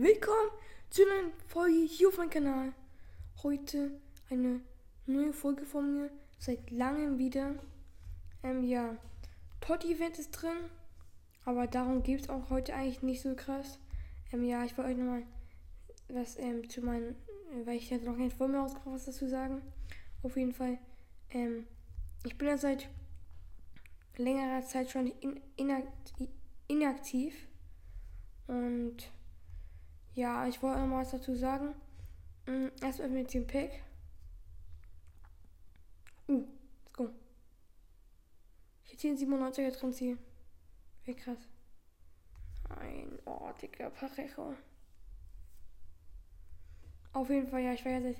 willkommen zu einer Folge hier auf meinem Kanal. Heute eine neue Folge von mir, seit langem wieder. Ähm, ja, Totti-Event ist drin, aber darum geht es auch heute eigentlich nicht so krass. Ähm, ja, ich wollte euch nochmal was ähm, zu meinen, äh, weil ich jetzt noch nicht vor mir rausgebracht was dazu sagen. Auf jeden Fall, ähm, ich bin ja seit längerer Zeit schon in, inaktiv und ja, ich wollte noch was dazu sagen. Mm, Erstmal mit dem Pack. Uh, let's go. Ich hätte hier einen 97er drin ziehen. Wie krass. Ein, oh, Parejo. Auf jeden Fall, ja, ich war ja seit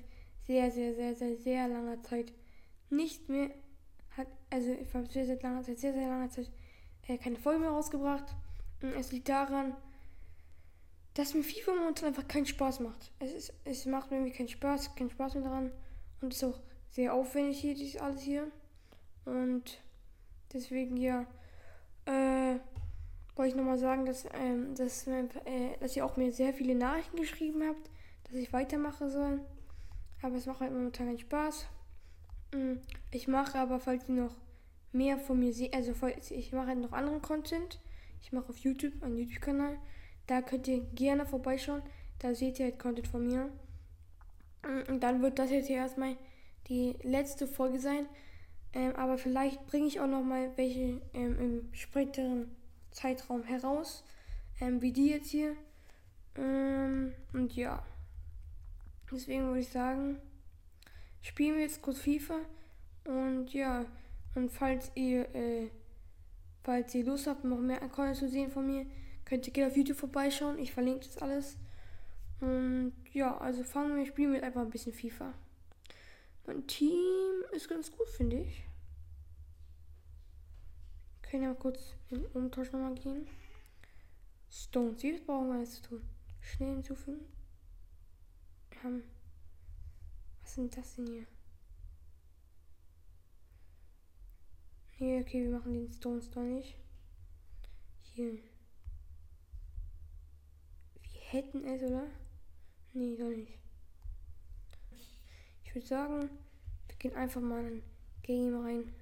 sehr, sehr, sehr, sehr, sehr langer Zeit nicht mehr, hat, also ich war sehr, sehr langer Zeit, sehr, sehr langer Zeit äh, keine Folge mehr rausgebracht. Und es liegt daran, dass mir FIFA momentan einfach keinen Spaß macht. Es, ist, es macht mir irgendwie keinen Spaß, keinen Spaß mehr daran. Und es ist auch sehr aufwendig hier, dieses alles hier. Und deswegen, ja, äh, wollte ich nochmal sagen, dass, ähm, dass, äh, dass ihr auch mir sehr viele Nachrichten geschrieben habt, dass ich weitermachen soll. Aber es macht halt momentan keinen Spaß. Mm, ich mache aber, falls ihr noch mehr von mir seht, also ich mache halt noch anderen Content. Ich mache auf YouTube einen YouTube-Kanal. Da könnt ihr gerne vorbeischauen. Da seht ihr halt Content von mir. Und dann wird das jetzt hier erstmal die letzte Folge sein. Ähm, aber vielleicht bringe ich auch noch mal welche ähm, im späteren Zeitraum heraus. Ähm, wie die jetzt hier. Ähm, und ja. Deswegen würde ich sagen, spielen wir jetzt kurz FIFA. Und ja, und falls ihr, äh, falls ihr Lust habt, noch mehr Content zu sehen von mir, Könnt ihr gerne auf YouTube vorbeischauen. Ich verlinke das alles. Und ja, also fangen wir, spielen wir einfach ein bisschen FIFA. Mein Team ist ganz gut, finde ich. Können ja mal kurz in Umtausch nochmal gehen. Stones, wie brauchen wir jetzt zu tun? Schnell hinzufügen. Wir haben. Was sind das denn hier? Nee, okay, wir machen den Stones doch nicht. Hier hätten es, oder? Nee, doch nicht. Ich würde sagen, wir gehen einfach mal in Game rein.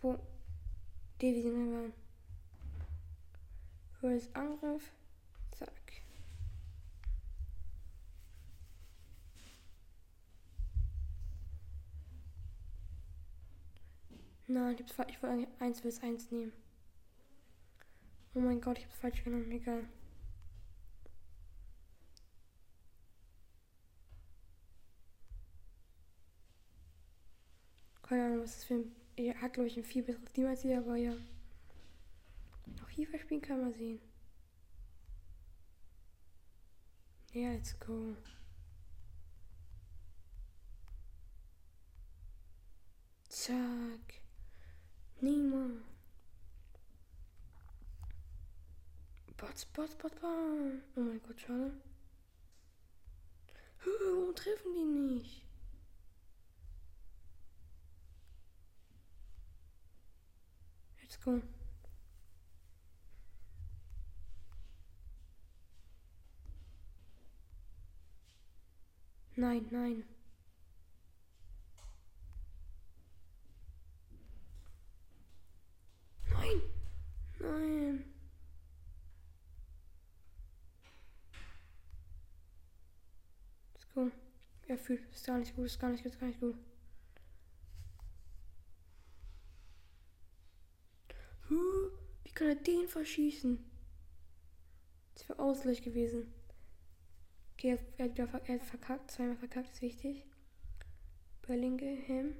Wo Division. Für das Angriff. Zack. Nein, ich wollte eigentlich 1 bis 1 nehmen. Oh mein Gott, ich hab's falsch genommen. Egal. Keine Ahnung, was das für ein. Er hat, glaube ich, ein viel besseres Team als ihr, aber ja. Auch hier verspielen kann man sehen. Ja, let's go. Zack. Niemand. Bots, Bots, Bots, Bots. Oh mein Gott, schade. Warum treffen die nicht? Let's go. Nein, nein. Nein. Nein. So. Fühlt. Ist gar nicht gut, ist gar nicht gut, ist gar nicht gut. Wie kann er den verschießen? Das wäre Ausgleich gewesen. Okay, er hat, er hat verkackt, zweimal verkackt, ist wichtig. Bellingham.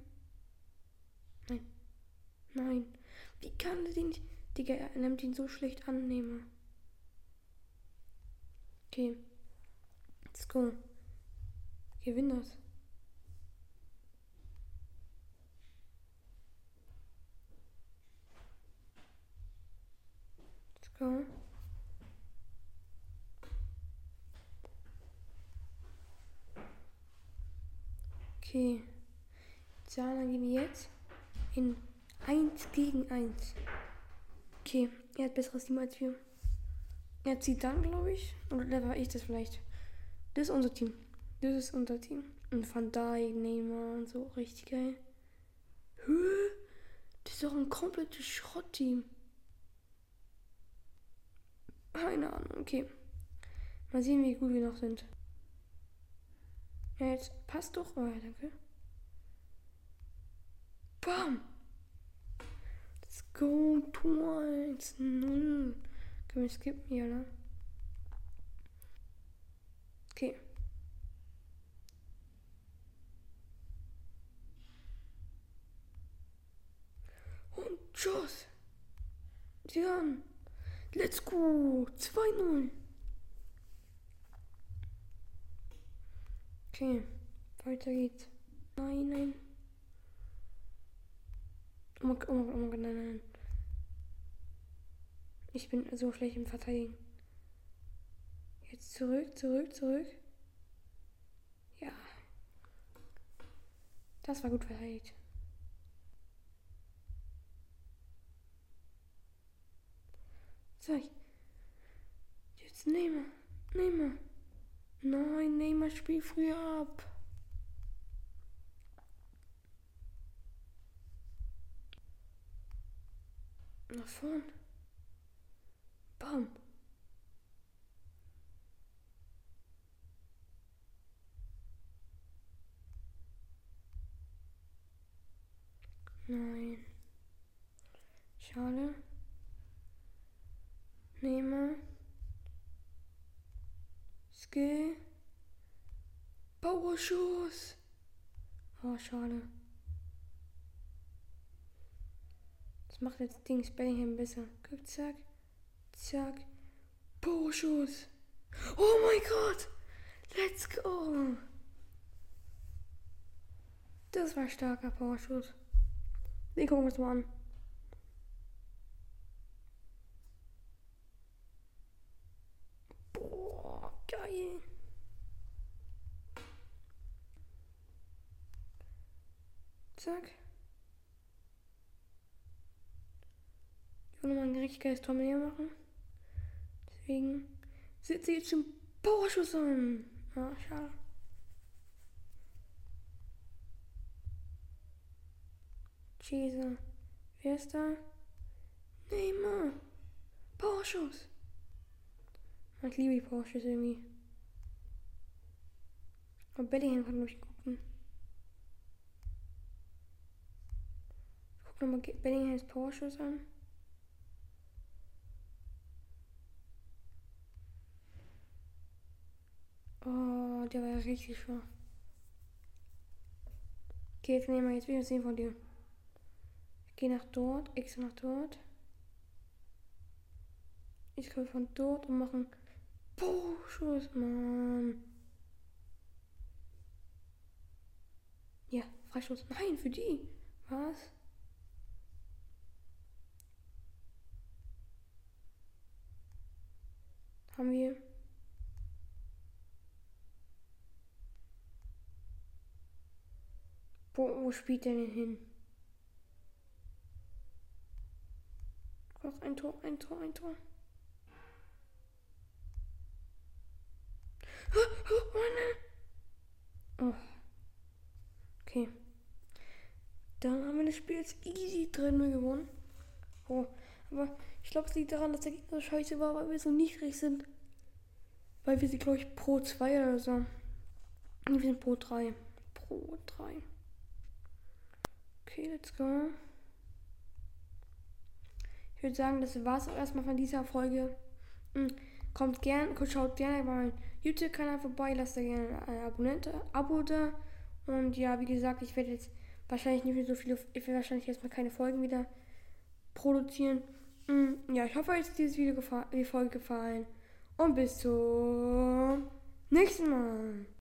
Nein. Nein. Wie kann er den nicht. Digga, er nimmt ihn so schlecht annehmen. Okay. Let's go. Gewinn das. Let's go. Okay. Zahlen gehen jetzt in 1 gegen 1. Okay, er hat besseres Team als wir. Er zieht dann, glaube ich. Oder war ich das vielleicht? Das ist unser Team. Das ist unser Team. Und Van Dijk, Neymar und so. Richtig geil. Hä? Das ist doch ein komplettes Schrottteam. Keine Ahnung, okay. Mal sehen, wie gut wir noch sind. Ja, jetzt passt doch. Oh, ja, danke. Bam! Let's go, Tor 1-0. Können wir skippen hier, oder? Okay. Und Schuss. Jan. Let's go. 2-0. Okay. Weiter geht's. Nein, nein. Oh mein Gott, oh mein Gott, nein, nein. Ich bin so schlecht im Verteidigen. Jetzt zurück, zurück, zurück. Ja. Das war gut verteidigt. So, jetzt nehme, nehme. Nein, nehme, spiel früher ab. Nach vorn. Bam. Nein. Schade. Nehme. Skill. Powerschuss. Oh, schade. Das macht jetzt Dings Bellingham besser. Guck, zack. Zack. Powerschuss. Oh mein Gott. Let's go. Das war starker Powerschuss. Wir gucken uns mal an. Boah, Zack. Ich will nochmal ein richtig geiles Tor mit ihr machen. Deswegen sitze ich jetzt schon Powerschuss an. Ah, schade. Cheese. Wer ist da? Neymar. Powerschuss. Ich liebe die Powerschüsse irgendwie. Aber Bellingham kann durchgucken. Ich guck nochmal Bellinghams Powerschuss an. Oh, der war ja richtig schwach. Okay, jetzt nehmen wir jetzt wieder sehen von dir. Ich gehe nach dort, extra nach dort. Ich komme von dort und mache einen Schuss, Mann. Freischuss. Nein, für die. Was? Haben wir. Wo, wo spielt der denn hin? Noch ein Tor, ein Tor, ein Tor. Oh. Okay. Dann haben wir das Spiel jetzt easy drin gewonnen. Oh. Aber ich glaube, es liegt daran, dass der Gegner scheiße war, weil wir so niedrig sind. Weil wir sie, glaube ich, pro 2 oder so. Wir sind pro 3. Pro 3. Okay, let's go. Ich würde sagen, das war es auch erstmal von dieser Folge. Hm, kommt gern, schaut gerne bei meinem YouTube-Kanal vorbei, lasst da gerne ein Abonnent, Abo da. Und ja, wie gesagt, ich werde jetzt wahrscheinlich nicht mehr so viele, ich werde wahrscheinlich erstmal keine Folgen wieder produzieren. Hm, ja, ich hoffe, euch hat dieses Video gefallen, die Folge gefallen. Und bis zum nächsten Mal.